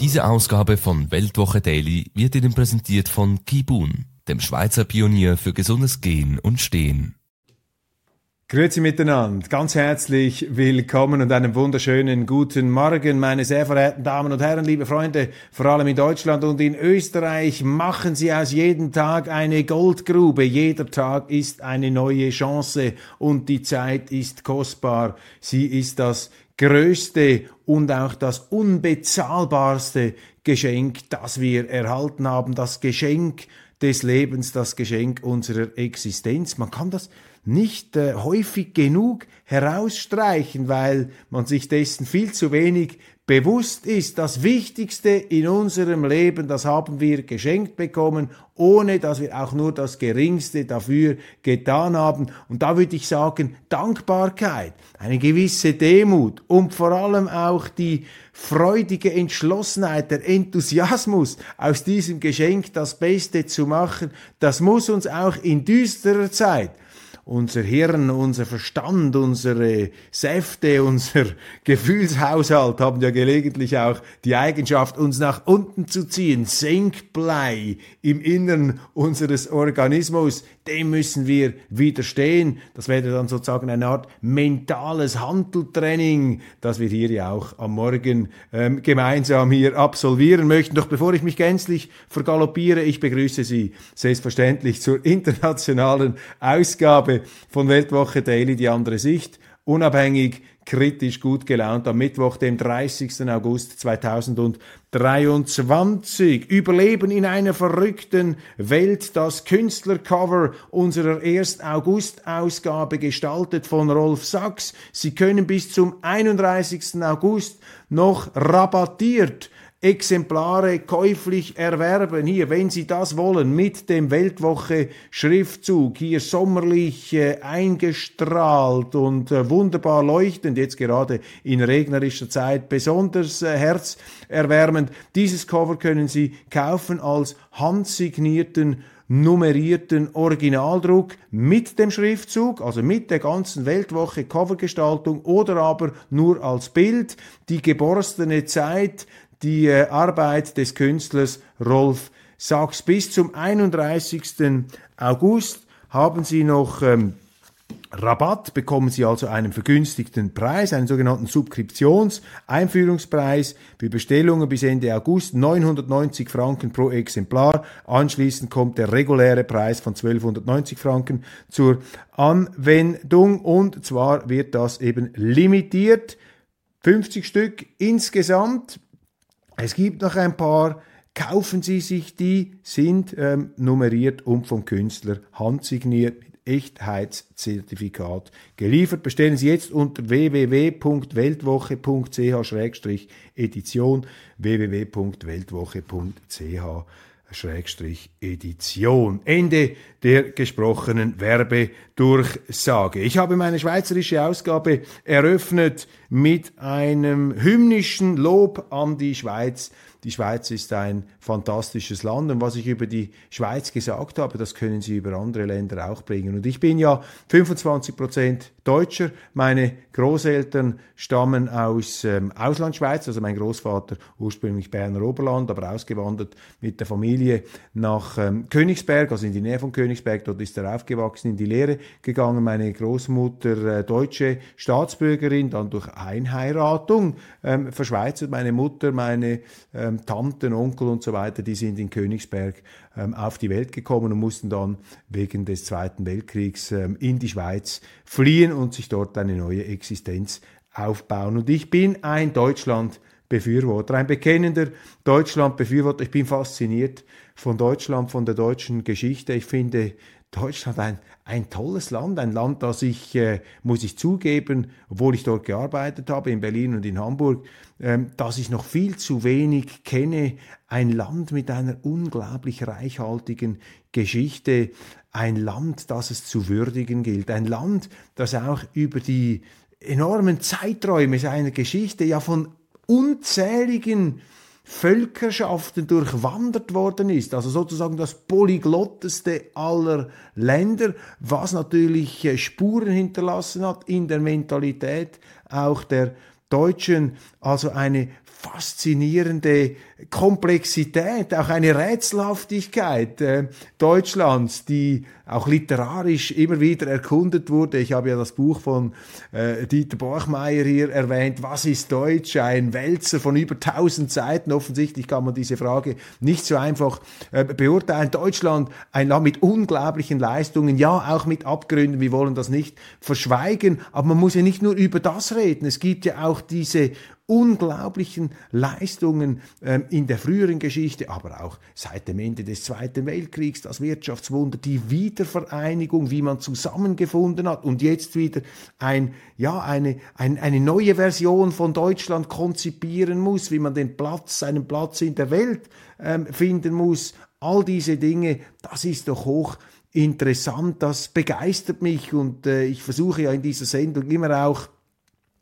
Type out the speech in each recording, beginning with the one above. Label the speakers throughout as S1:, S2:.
S1: Diese Ausgabe von Weltwoche Daily wird Ihnen präsentiert von Kibun, dem Schweizer Pionier für gesundes Gehen und Stehen.
S2: Grüezi miteinander, ganz herzlich willkommen und einen wunderschönen guten Morgen, meine sehr verehrten Damen und Herren, liebe Freunde, vor allem in Deutschland und in Österreich. Machen Sie aus jedem Tag eine Goldgrube. Jeder Tag ist eine neue Chance und die Zeit ist kostbar. Sie ist das größte und auch das unbezahlbarste Geschenk, das wir erhalten haben, das Geschenk des Lebens, das Geschenk unserer Existenz. Man kann das nicht äh, häufig genug herausstreichen, weil man sich dessen viel zu wenig bewusst ist, das Wichtigste in unserem Leben, das haben wir geschenkt bekommen, ohne dass wir auch nur das Geringste dafür getan haben. Und da würde ich sagen, Dankbarkeit, eine gewisse Demut und vor allem auch die freudige Entschlossenheit, der Enthusiasmus, aus diesem Geschenk das Beste zu machen, das muss uns auch in düsterer Zeit unser Hirn, unser Verstand, unsere Säfte, unser Gefühlshaushalt haben ja gelegentlich auch die Eigenschaft, uns nach unten zu ziehen. Senkblei im Innern unseres Organismus, dem müssen wir widerstehen. Das wäre dann sozusagen eine Art mentales Handeltraining, das wir hier ja auch am Morgen ähm, gemeinsam hier absolvieren möchten. Doch bevor ich mich gänzlich vergaloppiere, ich begrüße Sie selbstverständlich zur internationalen Ausgabe von Weltwoche Daily, die andere Sicht. Unabhängig, kritisch, gut gelaunt am Mittwoch, dem 30. August 2023. Überleben in einer verrückten Welt. Das Künstlercover unserer 1. August-Ausgabe gestaltet von Rolf Sachs. Sie können bis zum 31. August noch rabattiert Exemplare käuflich erwerben. Hier, wenn Sie das wollen, mit dem Weltwoche Schriftzug, hier sommerlich äh, eingestrahlt und äh, wunderbar leuchtend, jetzt gerade in regnerischer Zeit besonders äh, herzerwärmend. Dieses Cover können Sie kaufen als handsignierten nummerierten Originaldruck mit dem Schriftzug, also mit der ganzen Weltwoche Covergestaltung oder aber nur als Bild. Die geborstene Zeit die äh, Arbeit des Künstlers Rolf Sachs. Bis zum 31. August haben Sie noch ähm, Rabatt, bekommen Sie also einen vergünstigten Preis, einen sogenannten Subskriptions-Einführungspreis für Bestellungen bis Ende August 990 Franken pro Exemplar. Anschließend kommt der reguläre Preis von 1290 Franken zur Anwendung und zwar wird das eben limitiert. 50 Stück insgesamt es gibt noch ein paar, kaufen Sie sich die, sind ähm, nummeriert und vom Künstler handsigniert mit Echtheitszertifikat geliefert. Bestellen Sie jetzt unter www.weltwoche.ch-edition www.weltwoche.ch Schrägstrich Edition. Ende der gesprochenen Werbedurchsage. Ich habe meine schweizerische Ausgabe eröffnet mit einem hymnischen Lob an die Schweiz. Die Schweiz ist ein fantastisches Land und was ich über die Schweiz gesagt habe, das können Sie über andere Länder auch bringen. Und ich bin ja 25 Prozent Deutscher. Meine Großeltern stammen aus ähm, Auslandschweiz, also mein Großvater ursprünglich Berner Oberland, aber ausgewandert mit der Familie nach ähm, Königsberg, also in die Nähe von Königsberg. Dort ist er aufgewachsen, in die Lehre gegangen. Meine Großmutter äh, deutsche Staatsbürgerin, dann durch Einheiratung ähm, verschweizert. Meine Mutter, meine ähm, Tanten, Onkel und so weiter, die sind in Königsberg ähm, auf die Welt gekommen und mussten dann wegen des Zweiten Weltkriegs ähm, in die Schweiz fliehen und sich dort eine neue Existenz aufbauen. Und ich bin ein Deutschland-Befürworter, ein bekennender Deutschland-Befürworter. Ich bin fasziniert von Deutschland, von der deutschen Geschichte. Ich finde, Deutschland ein, ein tolles Land, ein Land, das ich, äh, muss ich zugeben, obwohl ich dort gearbeitet habe, in Berlin und in Hamburg, ähm, dass ich noch viel zu wenig kenne. Ein Land mit einer unglaublich reichhaltigen Geschichte, ein Land, das es zu würdigen gilt, ein Land, das auch über die enormen Zeiträume seiner Geschichte ja von unzähligen Völkerschaften durchwandert worden ist, also sozusagen das polyglotteste aller Länder, was natürlich äh, Spuren hinterlassen hat in der Mentalität auch der Deutschen, also eine faszinierende Komplexität, auch eine Rätselhaftigkeit äh, Deutschlands, die auch literarisch immer wieder erkundet wurde. Ich habe ja das Buch von äh, Dieter Borchmeier hier erwähnt. Was ist Deutsch? Ein Wälzer von über 1000 Seiten. Offensichtlich kann man diese Frage nicht so einfach äh, beurteilen. Deutschland, ein Land mit unglaublichen Leistungen, ja auch mit Abgründen. Wir wollen das nicht verschweigen. Aber man muss ja nicht nur über das reden. Es gibt ja auch diese unglaublichen Leistungen ähm, in der früheren Geschichte, aber auch seit dem Ende des Zweiten Weltkriegs, das Wirtschaftswunder, die Wiedervereinigung, wie man zusammengefunden hat und jetzt wieder ein, ja, eine, ein, eine neue Version von Deutschland konzipieren muss, wie man den Platz, seinen Platz in der Welt ähm, finden muss. All diese Dinge, das ist doch hoch interessant, das begeistert mich und äh, ich versuche ja in dieser Sendung immer auch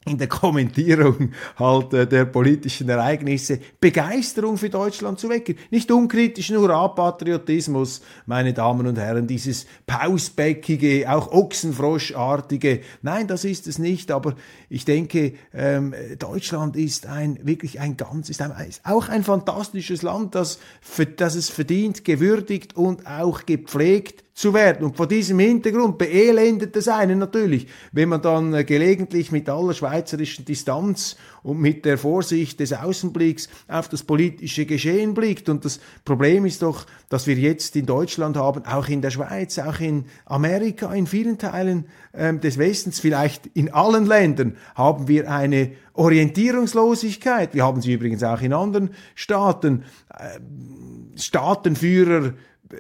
S2: in der Kommentierung halt äh, der politischen Ereignisse Begeisterung für Deutschland zu wecken. Nicht unkritischen Hurra-Patriotismus, meine Damen und Herren, dieses pausbäckige, auch Ochsenfroschartige. Nein, das ist es nicht, aber ich denke, ähm, Deutschland ist ein, wirklich ein ganz, ist, ein, ist auch ein fantastisches Land, das, für, das es verdient, gewürdigt und auch gepflegt zu werden. Und vor diesem Hintergrund beelendet es einen natürlich, wenn man dann äh, gelegentlich mit aller schweizerischen Distanz und mit der Vorsicht des Außenblicks auf das politische Geschehen blickt. Und das Problem ist doch, dass wir jetzt in Deutschland haben, auch in der Schweiz, auch in Amerika, in vielen Teilen ähm, des Westens, vielleicht in allen Ländern, haben wir eine Orientierungslosigkeit. Wir haben sie übrigens auch in anderen Staaten. Äh, Staatenführer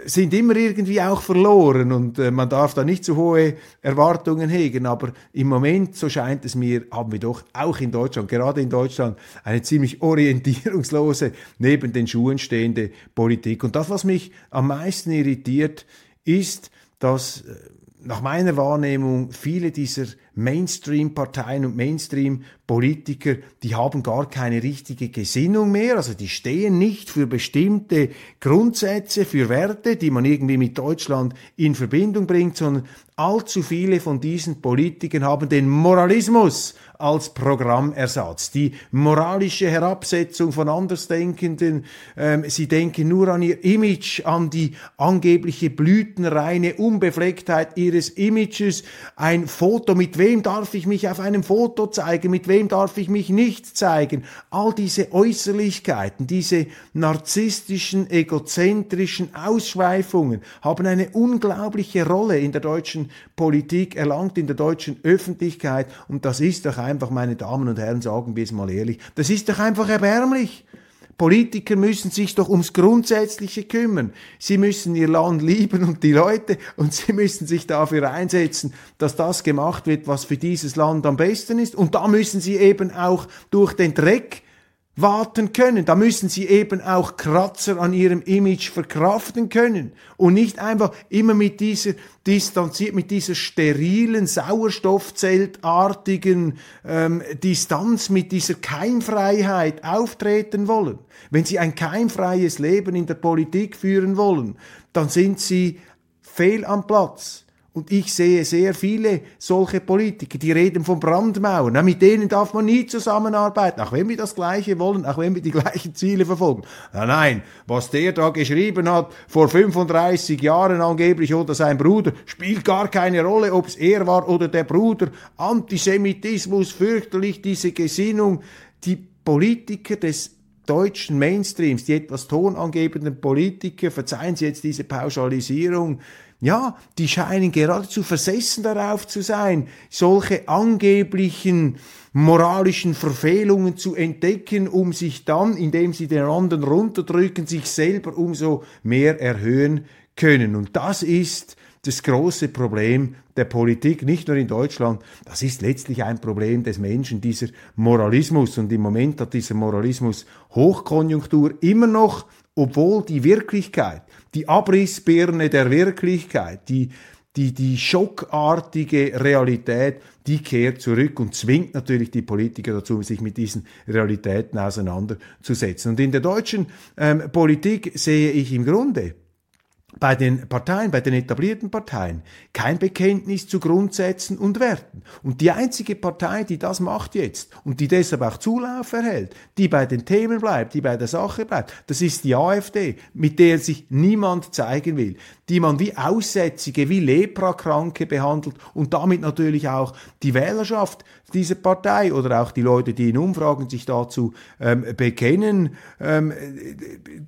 S2: sind immer irgendwie auch verloren und äh, man darf da nicht zu hohe Erwartungen hegen. Aber im Moment, so scheint es mir, haben wir doch auch in Deutschland, gerade in Deutschland, eine ziemlich orientierungslose, neben den Schuhen stehende Politik. Und das, was mich am meisten irritiert, ist, dass äh, nach meiner Wahrnehmung viele dieser Mainstream-Parteien und Mainstream-Politiker, die haben gar keine richtige Gesinnung mehr, also die stehen nicht für bestimmte Grundsätze, für Werte, die man irgendwie mit Deutschland in Verbindung bringt, sondern allzu viele von diesen Politikern haben den Moralismus als Programmersatz, die moralische Herabsetzung von Andersdenkenden. Ähm, sie denken nur an ihr Image, an die angebliche blütenreine Unbeflecktheit ihres Images. Ein Foto, mit wem darf ich mich auf einem Foto zeigen, mit wem darf ich mich nicht zeigen. All diese Äußerlichkeiten, diese narzisstischen, egozentrischen Ausschweifungen haben eine unglaubliche Rolle in der deutschen Politik erlangt, in der deutschen Öffentlichkeit. Und das ist doch einfach, meine Damen und Herren, sagen wir es mal ehrlich, das ist doch einfach erbärmlich. Politiker müssen sich doch ums Grundsätzliche kümmern. Sie müssen ihr Land lieben und die Leute und sie müssen sich dafür einsetzen, dass das gemacht wird, was für dieses Land am besten ist. Und da müssen sie eben auch durch den Dreck warten können. Da müssen sie eben auch Kratzer an ihrem Image verkraften können und nicht einfach immer mit dieser distanziert, mit dieser sterilen, sauerstoffzeltartigen ähm, Distanz, mit dieser Keimfreiheit auftreten wollen. Wenn sie ein keimfreies Leben in der Politik führen wollen, dann sind sie fehl am Platz. Und ich sehe sehr viele solche Politiker, die reden von Brandmauern. Na, mit denen darf man nie zusammenarbeiten, auch wenn wir das Gleiche wollen, auch wenn wir die gleichen Ziele verfolgen. Na, nein, was der da geschrieben hat, vor 35 Jahren angeblich oder sein Bruder, spielt gar keine Rolle, ob es er war oder der Bruder. Antisemitismus, fürchterlich, diese Gesinnung. Die Politiker des deutschen Mainstreams, die etwas tonangebenden Politiker, verzeihen Sie jetzt diese Pauschalisierung, ja, die scheinen geradezu versessen darauf zu sein, solche angeblichen moralischen Verfehlungen zu entdecken, um sich dann, indem sie den anderen runterdrücken, sich selber umso mehr erhöhen können. Und das ist das große Problem der Politik, nicht nur in Deutschland, das ist letztlich ein Problem des Menschen, dieser Moralismus. Und im Moment hat dieser Moralismus Hochkonjunktur immer noch, obwohl die Wirklichkeit, die Abrissbirne der Wirklichkeit, die die, die schockartige Realität, die kehrt zurück und zwingt natürlich die Politiker dazu, sich mit diesen Realitäten auseinanderzusetzen. Und in der deutschen ähm, Politik sehe ich im Grunde bei den Parteien, bei den etablierten Parteien, kein Bekenntnis zu Grundsätzen und Werten. Und die einzige Partei, die das macht jetzt und die deshalb auch Zulauf erhält, die bei den Themen bleibt, die bei der Sache bleibt, das ist die AfD, mit der sich niemand zeigen will, die man wie Aussätzige, wie Leprakranke behandelt und damit natürlich auch die Wählerschaft dieser Partei oder auch die Leute, die in Umfragen sich dazu ähm, bekennen, ähm,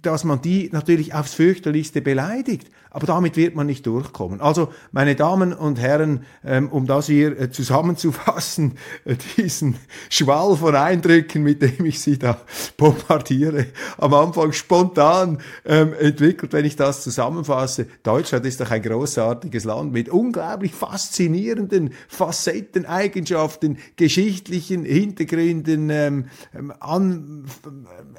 S2: dass man die natürlich aufs fürchterlichste beleidigt. Aber damit wird man nicht durchkommen. Also, meine Damen und Herren, ähm, um das hier äh, zusammenzufassen, äh, diesen Schwall von Eindrücken, mit dem ich Sie da bombardiere, am Anfang spontan ähm, entwickelt, wenn ich das zusammenfasse. Deutschland ist doch ein großartiges Land mit unglaublich faszinierenden Facetten, Eigenschaften, geschichtlichen Hintergründen, ähm, An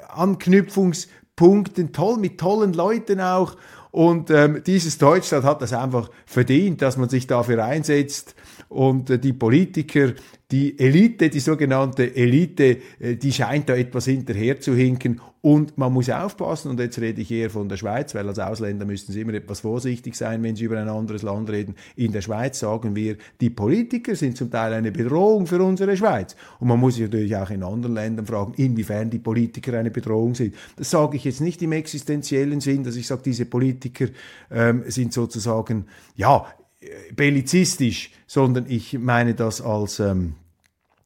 S2: Anknüpfungspunkten, toll, mit tollen Leuten auch. Und ähm, dieses Deutschland hat das einfach verdient, dass man sich dafür einsetzt. Und äh, die Politiker, die Elite, die sogenannte Elite, äh, die scheint da etwas hinterher zu hinken. Und man muss aufpassen, und jetzt rede ich eher von der Schweiz, weil als Ausländer müssen sie immer etwas vorsichtig sein, wenn sie über ein anderes Land reden. In der Schweiz sagen wir, die Politiker sind zum Teil eine Bedrohung für unsere Schweiz. Und man muss sich natürlich auch in anderen Ländern fragen, inwiefern die Politiker eine Bedrohung sind. Das sage ich jetzt nicht im existenziellen Sinn, dass ich sage, diese Politiker ähm, sind sozusagen, ja, bellizistisch, sondern ich meine das als ähm,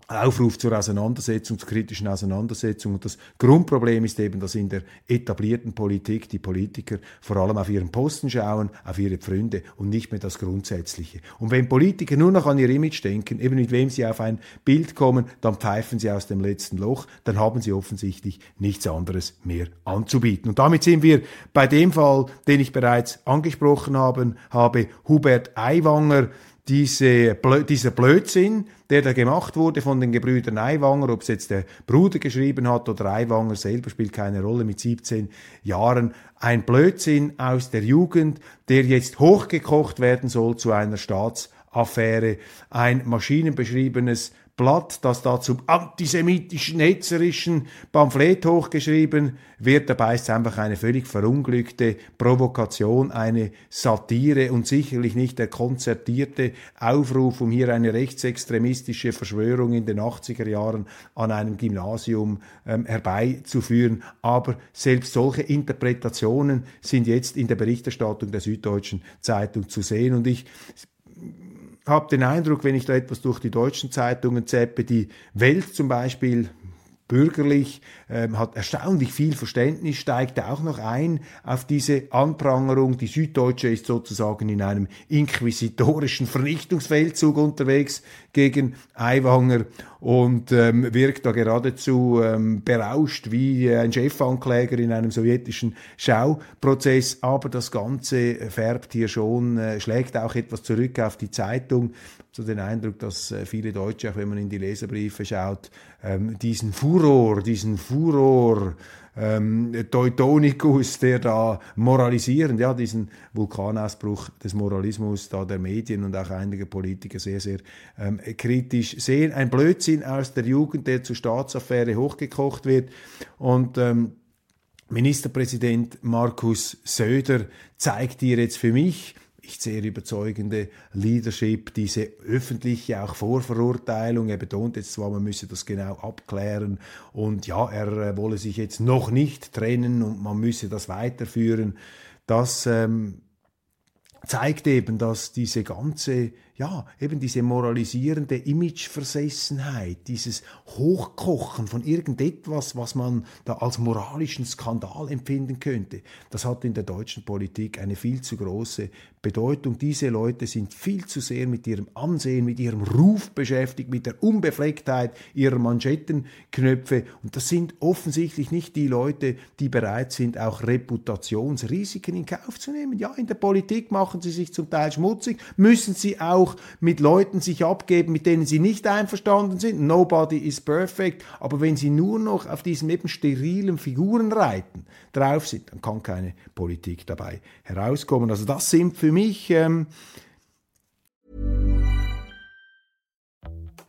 S2: Aufruf zur Auseinandersetzung, zur kritischen Auseinandersetzung. Und das Grundproblem ist eben, dass in der etablierten Politik die Politiker vor allem auf ihren Posten schauen, auf ihre Pfründe und nicht mehr das Grundsätzliche. Und wenn Politiker nur noch an ihr Image denken, eben mit wem sie auf ein Bild kommen, dann pfeifen sie aus dem letzten Loch, dann haben sie offensichtlich nichts anderes mehr anzubieten. Und damit sind wir bei dem Fall, den ich bereits angesprochen habe, habe Hubert Aiwanger, diese, dieser Blödsinn, der da gemacht wurde von den Gebrüdern Aiwanger, ob es jetzt der Bruder geschrieben hat oder Aiwanger selber, spielt keine Rolle mit 17 Jahren, ein Blödsinn aus der Jugend, der jetzt hochgekocht werden soll zu einer Staatsaffäre, ein maschinenbeschriebenes Blatt, das da zum antisemitischen, hetzerischen Pamphlet hochgeschrieben wird. Dabei ist es einfach eine völlig verunglückte Provokation, eine Satire und sicherlich nicht der konzertierte Aufruf, um hier eine rechtsextremistische Verschwörung in den 80er Jahren an einem Gymnasium ähm, herbeizuführen. Aber selbst solche Interpretationen sind jetzt in der Berichterstattung der Süddeutschen Zeitung zu sehen. Und ich habe den Eindruck, wenn ich da etwas durch die deutschen Zeitungen zeppe, die Welt zum Beispiel bürgerlich, ähm, hat erstaunlich viel Verständnis, steigt auch noch ein auf diese Anprangerung. Die Süddeutsche ist sozusagen in einem inquisitorischen Vernichtungsfeldzug unterwegs gegen Aiwanger und ähm, wirkt da geradezu ähm, berauscht wie ein Chefankläger in einem sowjetischen Schauprozess. Aber das Ganze färbt hier schon, äh, schlägt auch etwas zurück auf die Zeitung. So den Eindruck, dass äh, viele Deutsche, auch wenn man in die Leserbriefe schaut, ähm, diesen Furor, diesen Furor ähm, Teutonicus, der da moralisierend, ja, diesen Vulkanausbruch des Moralismus da der Medien und auch einiger Politiker sehr, sehr ähm, kritisch sehen. Ein Blödsinn aus der Jugend, der zur Staatsaffäre hochgekocht wird und ähm, Ministerpräsident Markus Söder zeigt hier jetzt für mich, nicht sehr überzeugende Leadership, diese öffentliche auch Vorverurteilung. Er betont jetzt zwar, man müsse das genau abklären und ja, er äh, wolle sich jetzt noch nicht trennen und man müsse das weiterführen. Das ähm, zeigt eben, dass diese ganze ja, eben diese moralisierende Imageversessenheit, dieses Hochkochen von irgendetwas, was man da als moralischen Skandal empfinden könnte, das hat in der deutschen Politik eine viel zu große Bedeutung. Diese Leute sind viel zu sehr mit ihrem Ansehen, mit ihrem Ruf beschäftigt, mit der Unbeflecktheit ihrer Manschettenknöpfe. Und das sind offensichtlich nicht die Leute, die bereit sind, auch Reputationsrisiken in Kauf zu nehmen. Ja, in der Politik machen sie sich zum Teil schmutzig, müssen sie auch mit Leuten sich abgeben, mit denen sie nicht einverstanden sind. Nobody is perfect. Aber wenn sie nur noch auf diesem eben sterilen Figurenreiten drauf sind, dann kann keine Politik dabei herauskommen. Also das sind für mich ähm,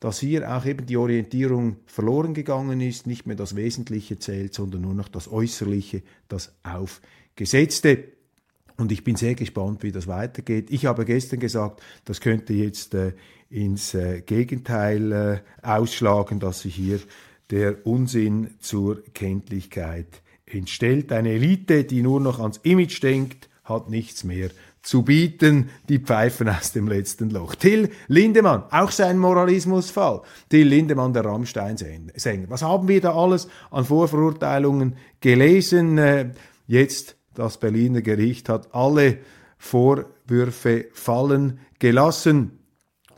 S2: dass hier auch eben die Orientierung verloren gegangen ist, nicht mehr das Wesentliche zählt, sondern nur noch das Äußerliche, das Aufgesetzte. Und ich bin sehr gespannt, wie das weitergeht. Ich habe gestern gesagt, das könnte jetzt äh, ins äh, Gegenteil äh, ausschlagen, dass sich hier der Unsinn zur Kenntlichkeit entstellt. Eine Elite, die nur noch ans Image denkt, hat nichts mehr zu bieten, die Pfeifen aus dem letzten Loch. Till Lindemann, auch sein Moralismusfall. Till Lindemann, der Rammstein-Sänger. Was haben wir da alles an Vorverurteilungen gelesen? Äh, jetzt das Berliner Gericht hat alle Vorwürfe fallen gelassen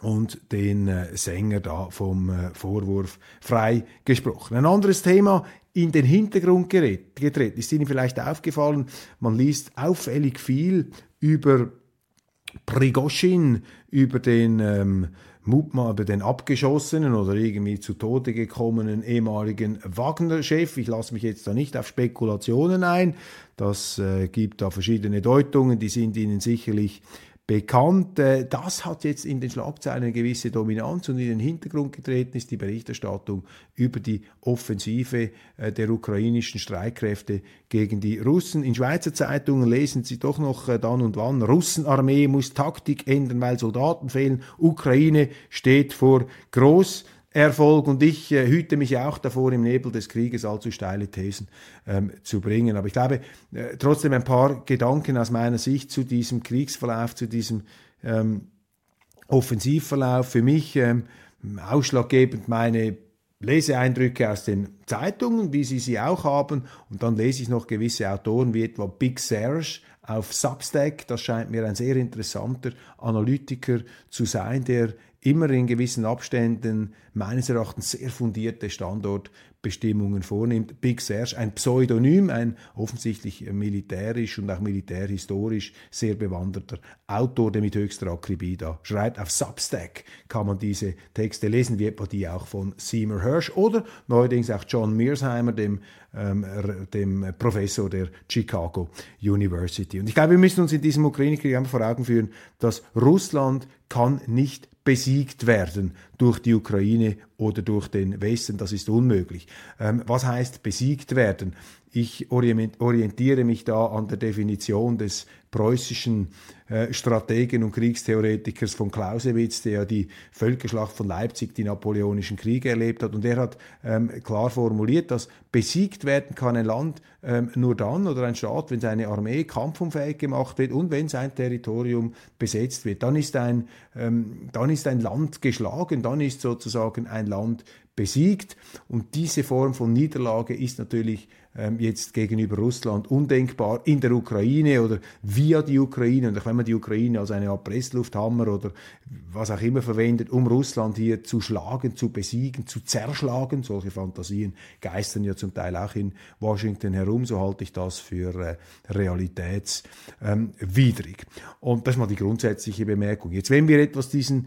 S2: und den äh, Sänger da vom äh, Vorwurf freigesprochen. Ein anderes Thema in den Hintergrund getreten ist Ihnen vielleicht aufgefallen, man liest auffällig viel über Prigoschin, über den ähm, Mutmal über den abgeschossenen oder irgendwie zu Tode gekommenen ehemaligen Wagner-Chef. Ich lasse mich jetzt da nicht auf Spekulationen ein. Das äh, gibt da verschiedene Deutungen, die sind Ihnen sicherlich bekannt. Äh, das hat jetzt in den Schlagzeilen eine gewisse Dominanz und in den Hintergrund getreten ist die Berichterstattung über die Offensive äh, der ukrainischen Streitkräfte gegen die Russen. In Schweizer Zeitungen lesen Sie doch noch äh, dann und wann, Russenarmee muss Taktik ändern, weil Soldaten fehlen. Ukraine steht vor Groß Erfolg und ich äh, hüte mich auch davor, im Nebel des Krieges allzu steile Thesen ähm, zu bringen. Aber ich glaube, äh, trotzdem ein paar Gedanken aus meiner Sicht zu diesem Kriegsverlauf, zu diesem ähm, Offensivverlauf. Für mich ähm, ausschlaggebend meine Leseeindrücke aus den Zeitungen, wie Sie sie auch haben. Und dann lese ich noch gewisse Autoren wie etwa Big Serge auf Substack. Das scheint mir ein sehr interessanter Analytiker zu sein, der immer in gewissen Abständen meines Erachtens sehr fundierte Standortbestimmungen vornimmt. Big Serge, ein Pseudonym, ein offensichtlich militärisch und auch militärhistorisch sehr bewanderter Autor, der mit höchster Akribie da schreibt. Auf Substack kann man diese Texte lesen, wie etwa die auch von Seymour Hirsch oder neuerdings auch John Mearsheimer, dem, ähm, dem Professor der Chicago University. Und ich glaube, wir müssen uns in diesem Ukraine-Krieg einfach vor Augen führen, dass Russland kann nicht besiegt werden durch die Ukraine oder durch den Westen. Das ist unmöglich. Ähm, was heißt besiegt werden? Ich orientiere mich da an der Definition des preußischen äh, Strategen und Kriegstheoretikers von Clausewitz, der ja die Völkerschlacht von Leipzig, die napoleonischen Kriege erlebt hat. Und er hat ähm, klar formuliert, dass besiegt werden kann ein Land ähm, nur dann oder ein Staat, wenn seine Armee kampfunfähig gemacht wird und wenn sein Territorium besetzt wird. Dann ist ein, ähm, dann ist ein Land geschlagen, dann ist sozusagen ein Land besiegt. Und diese Form von Niederlage ist natürlich jetzt gegenüber Russland undenkbar in der Ukraine oder via die Ukraine. Und wenn man die Ukraine als eine Art Presslufthammer oder was auch immer verwendet, um Russland hier zu schlagen, zu besiegen, zu zerschlagen, solche Fantasien geistern ja zum Teil auch in Washington herum, so halte ich das für äh, realitätswidrig. Ähm, und das ist mal die grundsätzliche Bemerkung. Jetzt, wenn wir etwas diesen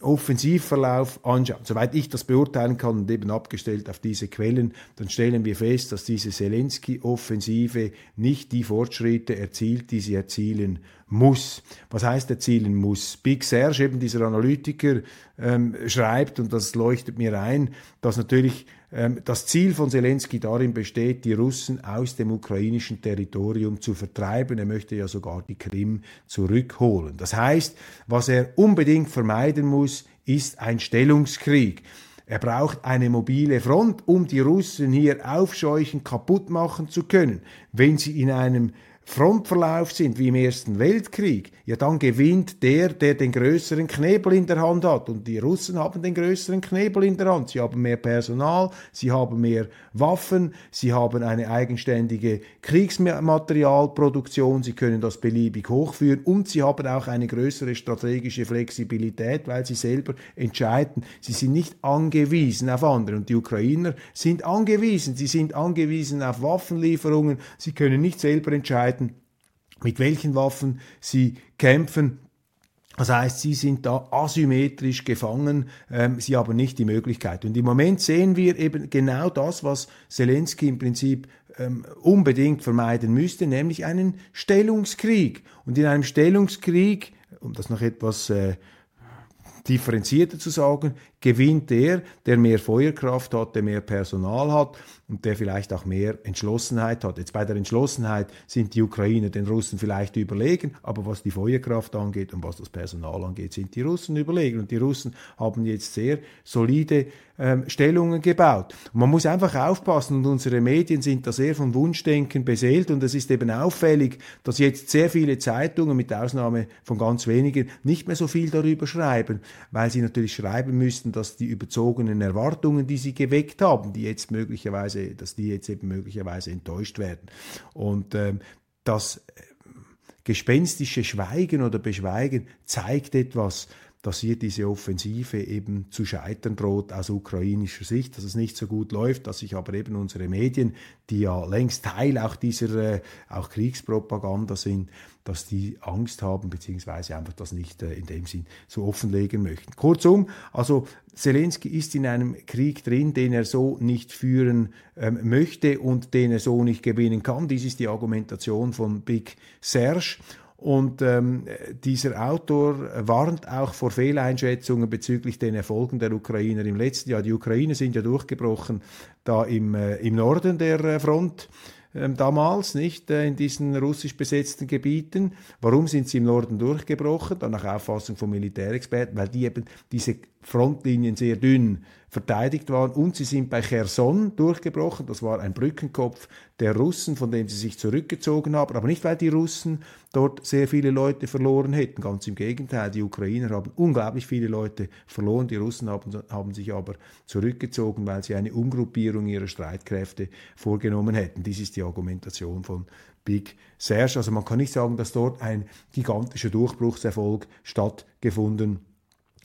S2: Offensivverlauf anschauen, soweit ich das beurteilen kann und eben abgestellt auf diese Quellen, dann stellen wir fest, dass diese Zelensky-Offensive nicht die Fortschritte erzielt, die sie erzielen muss. Was heißt erzielen muss? Big Serge, eben dieser Analytiker, ähm, schreibt, und das leuchtet mir ein, dass natürlich ähm, das Ziel von Zelensky darin besteht, die Russen aus dem ukrainischen Territorium zu vertreiben. Er möchte ja sogar die Krim zurückholen. Das heißt, was er unbedingt vermeiden muss, ist ein Stellungskrieg. Er braucht eine mobile Front, um die Russen hier aufscheuchen, kaputt machen zu können. Wenn sie in einem Frontverlauf sind, wie im Ersten Weltkrieg, ja dann gewinnt der, der den größeren Knebel in der Hand hat. Und die Russen haben den größeren Knebel in der Hand. Sie haben mehr Personal, sie haben mehr Waffen, sie haben eine eigenständige Kriegsmaterialproduktion, sie können das beliebig hochführen und sie haben auch eine größere strategische Flexibilität, weil sie selber entscheiden. Sie sind nicht angewiesen auf andere. Und die Ukrainer sind angewiesen. Sie sind angewiesen auf Waffenlieferungen. Sie können nicht selber entscheiden, mit welchen Waffen sie kämpfen. Das heißt, sie sind da asymmetrisch gefangen, ähm, sie haben nicht die Möglichkeit. Und im Moment sehen wir eben genau das, was Zelensky im Prinzip ähm, unbedingt vermeiden müsste, nämlich einen Stellungskrieg. Und in einem Stellungskrieg, um das noch etwas äh, differenzierter zu sagen, gewinnt der, der mehr Feuerkraft hat, der mehr Personal hat und der vielleicht auch mehr Entschlossenheit hat. Jetzt bei der Entschlossenheit sind die Ukrainer den Russen vielleicht überlegen, aber was die Feuerkraft angeht und was das Personal angeht, sind die Russen überlegen. Und die Russen haben jetzt sehr solide ähm, Stellungen gebaut. Und man muss einfach aufpassen und unsere Medien sind da sehr von Wunschdenken beseelt und es ist eben auffällig, dass jetzt sehr viele Zeitungen, mit Ausnahme von ganz wenigen, nicht mehr so viel darüber schreiben, weil sie natürlich schreiben müssten, dass die überzogenen Erwartungen, die sie geweckt haben, die jetzt möglicherweise, dass die jetzt eben möglicherweise enttäuscht werden. Und ähm, das äh, gespenstische Schweigen oder Beschweigen zeigt etwas, dass hier diese Offensive eben zu scheitern droht aus ukrainischer Sicht, dass es nicht so gut läuft, dass sich aber eben unsere Medien, die ja längst Teil auch dieser äh, auch Kriegspropaganda sind, dass die Angst haben, beziehungsweise einfach das nicht äh, in dem Sinn so offenlegen möchten. Kurzum, also Zelensky ist in einem Krieg drin, den er so nicht führen ähm, möchte und den er so nicht gewinnen kann. Dies ist die Argumentation von Big Serge. Und ähm, dieser Autor warnt auch vor Fehleinschätzungen bezüglich den Erfolgen der Ukrainer im letzten Jahr. Die Ukrainer sind ja durchgebrochen da im, äh, im Norden der äh, Front ähm, damals, nicht äh, in diesen russisch besetzten Gebieten. Warum sind sie im Norden durchgebrochen? Dann nach Auffassung von Militärexperten, weil die eben diese Frontlinien sehr dünn verteidigt waren und sie sind bei Cherson durchgebrochen. Das war ein Brückenkopf der Russen, von dem sie sich zurückgezogen haben, aber nicht, weil die Russen dort sehr viele Leute verloren hätten. Ganz im Gegenteil, die Ukrainer haben unglaublich viele Leute verloren. Die Russen haben, haben sich aber zurückgezogen, weil sie eine Umgruppierung ihrer Streitkräfte vorgenommen hätten. Dies ist die Argumentation von Big Serge. Also man kann nicht sagen, dass dort ein gigantischer Durchbruchserfolg stattgefunden hat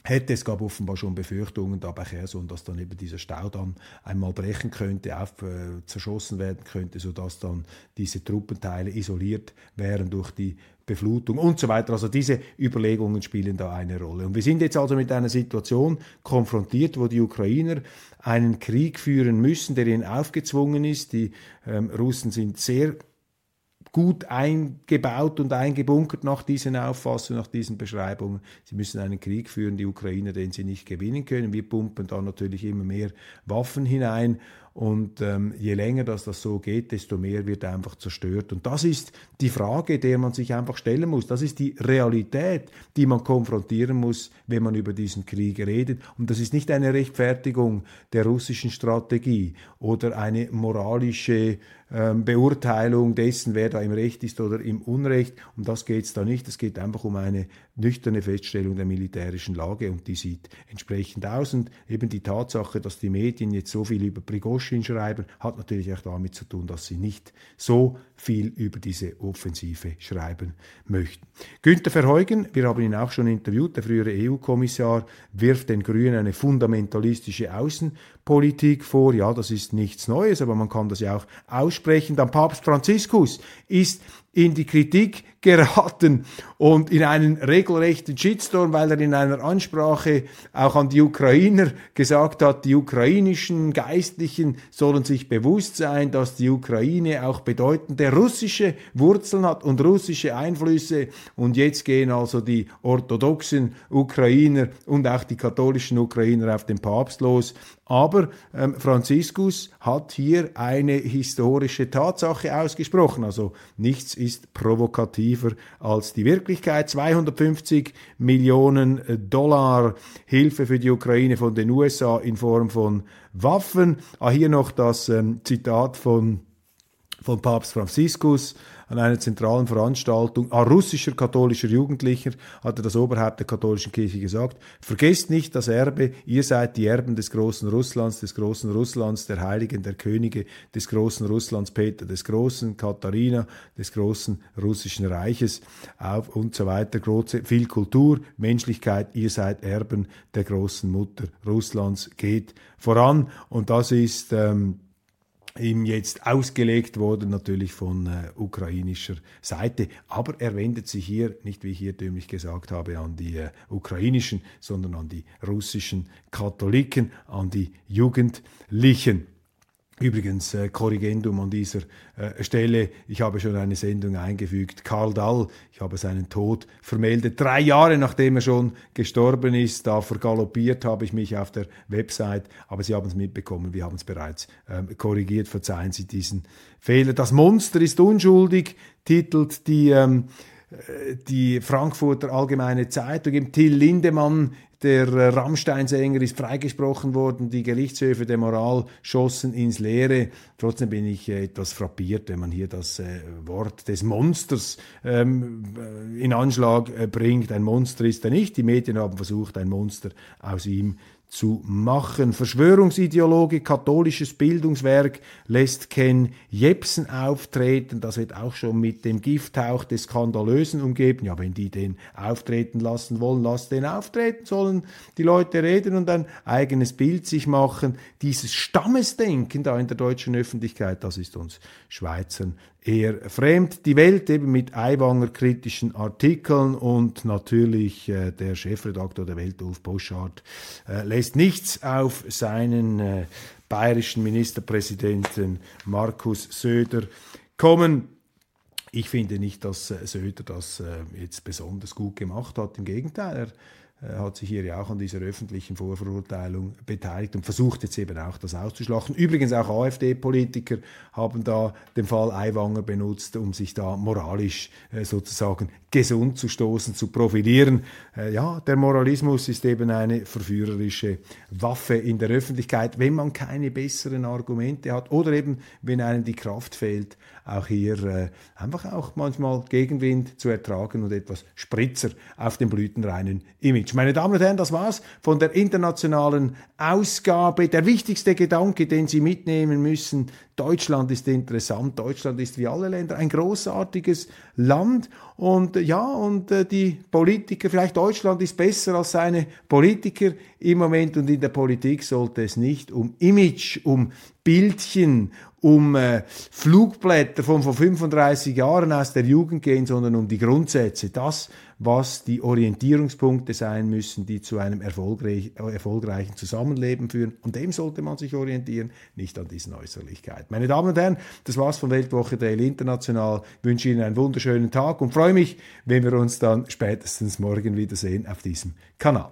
S2: hätte. Es gab offenbar schon Befürchtungen da bei Cherson, dass dann eben dieser Stau dann einmal brechen könnte, auf, äh, zerschossen werden könnte, sodass dann diese Truppenteile isoliert wären durch die Beflutung und so weiter. Also diese Überlegungen spielen da eine Rolle. Und wir sind jetzt also mit einer Situation konfrontiert, wo die Ukrainer einen Krieg führen müssen, der ihnen aufgezwungen ist. Die ähm, Russen sind sehr gut eingebaut und eingebunkert nach diesen Auffassungen, nach diesen Beschreibungen. Sie müssen einen Krieg führen, die Ukrainer, den sie nicht gewinnen können. Wir pumpen da natürlich immer mehr Waffen hinein und ähm, je länger das, das so geht, desto mehr wird einfach zerstört. Und das ist die Frage, der man sich einfach stellen muss. Das ist die Realität, die man konfrontieren muss, wenn man über diesen Krieg redet. Und das ist nicht eine Rechtfertigung der russischen Strategie oder eine moralische Beurteilung dessen, wer da im Recht ist oder im Unrecht. Um das geht es da nicht. Es geht einfach um eine nüchterne Feststellung der militärischen Lage und die sieht entsprechend aus. Und eben die Tatsache, dass die Medien jetzt so viel über Prigoschin schreiben, hat natürlich auch damit zu tun, dass sie nicht so viel über diese Offensive schreiben möchten. Günter Verheugen, wir haben ihn auch schon interviewt, der frühere EU-Kommissar, wirft den Grünen eine fundamentalistische Außenpolitik vor. Ja, das ist nichts Neues, aber man kann das ja auch aussprechen. Dann Papst Franziskus ist in die Kritik geraten und in einen regelrechten Shitstorm, weil er in einer Ansprache auch an die Ukrainer gesagt hat, die ukrainischen Geistlichen sollen sich bewusst sein, dass die Ukraine auch bedeutende russische Wurzeln hat und russische Einflüsse und jetzt gehen also die orthodoxen Ukrainer und auch die katholischen Ukrainer auf den Papst los aber ähm, Franziskus hat hier eine historische Tatsache ausgesprochen. Also nichts ist provokativer als die Wirklichkeit. 250 Millionen Dollar Hilfe für die Ukraine von den USA in Form von Waffen. Ah, hier noch das ähm, Zitat von, von Papst Franziskus an einer zentralen Veranstaltung. An russischer katholischer Jugendlicher hatte das Oberhaupt der katholischen Kirche gesagt, vergesst nicht das Erbe, ihr seid die Erben des großen Russlands, des großen Russlands, der Heiligen, der Könige, des großen Russlands, Peter des Großen, Katharina, des großen russischen Reiches. Auf und so weiter. Große, viel Kultur, Menschlichkeit, ihr seid Erben der großen Mutter Russlands, geht voran. Und das ist ähm, ihm jetzt ausgelegt worden, natürlich von äh, ukrainischer Seite. Aber er wendet sich hier, nicht wie ich hier dümmlich gesagt habe, an die äh, ukrainischen, sondern an die russischen Katholiken, an die Jugendlichen. Übrigens, äh, Korrigendum an dieser äh, Stelle, ich habe schon eine Sendung eingefügt, Karl Dall, ich habe seinen Tod vermeldet, drei Jahre nachdem er schon gestorben ist, da vergaloppiert habe ich mich auf der Website, aber Sie haben es mitbekommen, wir haben es bereits ähm, korrigiert, verzeihen Sie diesen Fehler. Das Monster ist unschuldig, titelt die... Ähm, äh, die Frankfurter Allgemeine Zeitung, Till Lindemann der äh, Rammstein-Sänger ist freigesprochen worden, die Gerichtshöfe der Moral schossen ins Leere. Trotzdem bin ich äh, etwas frappiert, wenn man hier das äh, Wort des Monsters ähm, in Anschlag bringt. Ein Monster ist er nicht. Die Medien haben versucht, ein Monster aus ihm zu machen. Verschwörungsideologe, katholisches Bildungswerk lässt Ken Jepsen auftreten. Das wird auch schon mit dem Gifthauch des Skandalösen umgeben. Ja, wenn die den auftreten lassen wollen, lass den auftreten, sollen die Leute reden und ein eigenes Bild sich machen. Dieses Stammesdenken da in der deutschen Öffentlichkeit, das ist uns Schweizern eher fremd. Die Welt eben mit Aiwanger kritischen Artikeln und natürlich äh, der Chefredaktor der Welt, Ulf Boschardt, äh, lässt nichts auf seinen äh, bayerischen Ministerpräsidenten Markus Söder kommen. Ich finde nicht, dass äh, Söder das äh, jetzt besonders gut gemacht hat. Im Gegenteil, er hat sich hier ja auch an dieser öffentlichen Vorverurteilung beteiligt und versucht jetzt eben auch das auszuschlachten. Übrigens auch AfD-Politiker haben da den Fall Aiwanger benutzt, um sich da moralisch äh, sozusagen gesund zu stoßen, zu profilieren. Äh, ja, der Moralismus ist eben eine verführerische Waffe in der Öffentlichkeit, wenn man keine besseren Argumente hat oder eben wenn einem die Kraft fehlt, auch hier äh, einfach auch manchmal Gegenwind zu ertragen und etwas Spritzer auf dem blütenreinen Image. Meine Damen und Herren, das war's von der internationalen Ausgabe. Der wichtigste Gedanke, den Sie mitnehmen müssen, Deutschland ist interessant. Deutschland ist wie alle Länder ein großartiges Land. Und ja, und äh, die Politiker, vielleicht Deutschland ist besser als seine Politiker im Moment. Und in der Politik sollte es nicht um Image, um Bildchen, um äh, Flugblätter von vor 35 Jahren aus der Jugend gehen, sondern um die Grundsätze. Das, was die Orientierungspunkte sein müssen, die zu einem erfolgreich, erfolgreichen Zusammenleben führen. Und dem sollte man sich orientieren, nicht an diesen Äußerlichkeiten. Meine Damen und Herren, das war's von Weltwoche Daily International. Ich wünsche Ihnen einen wunderschönen Tag und freue mich, wenn wir uns dann spätestens morgen wiedersehen auf diesem Kanal.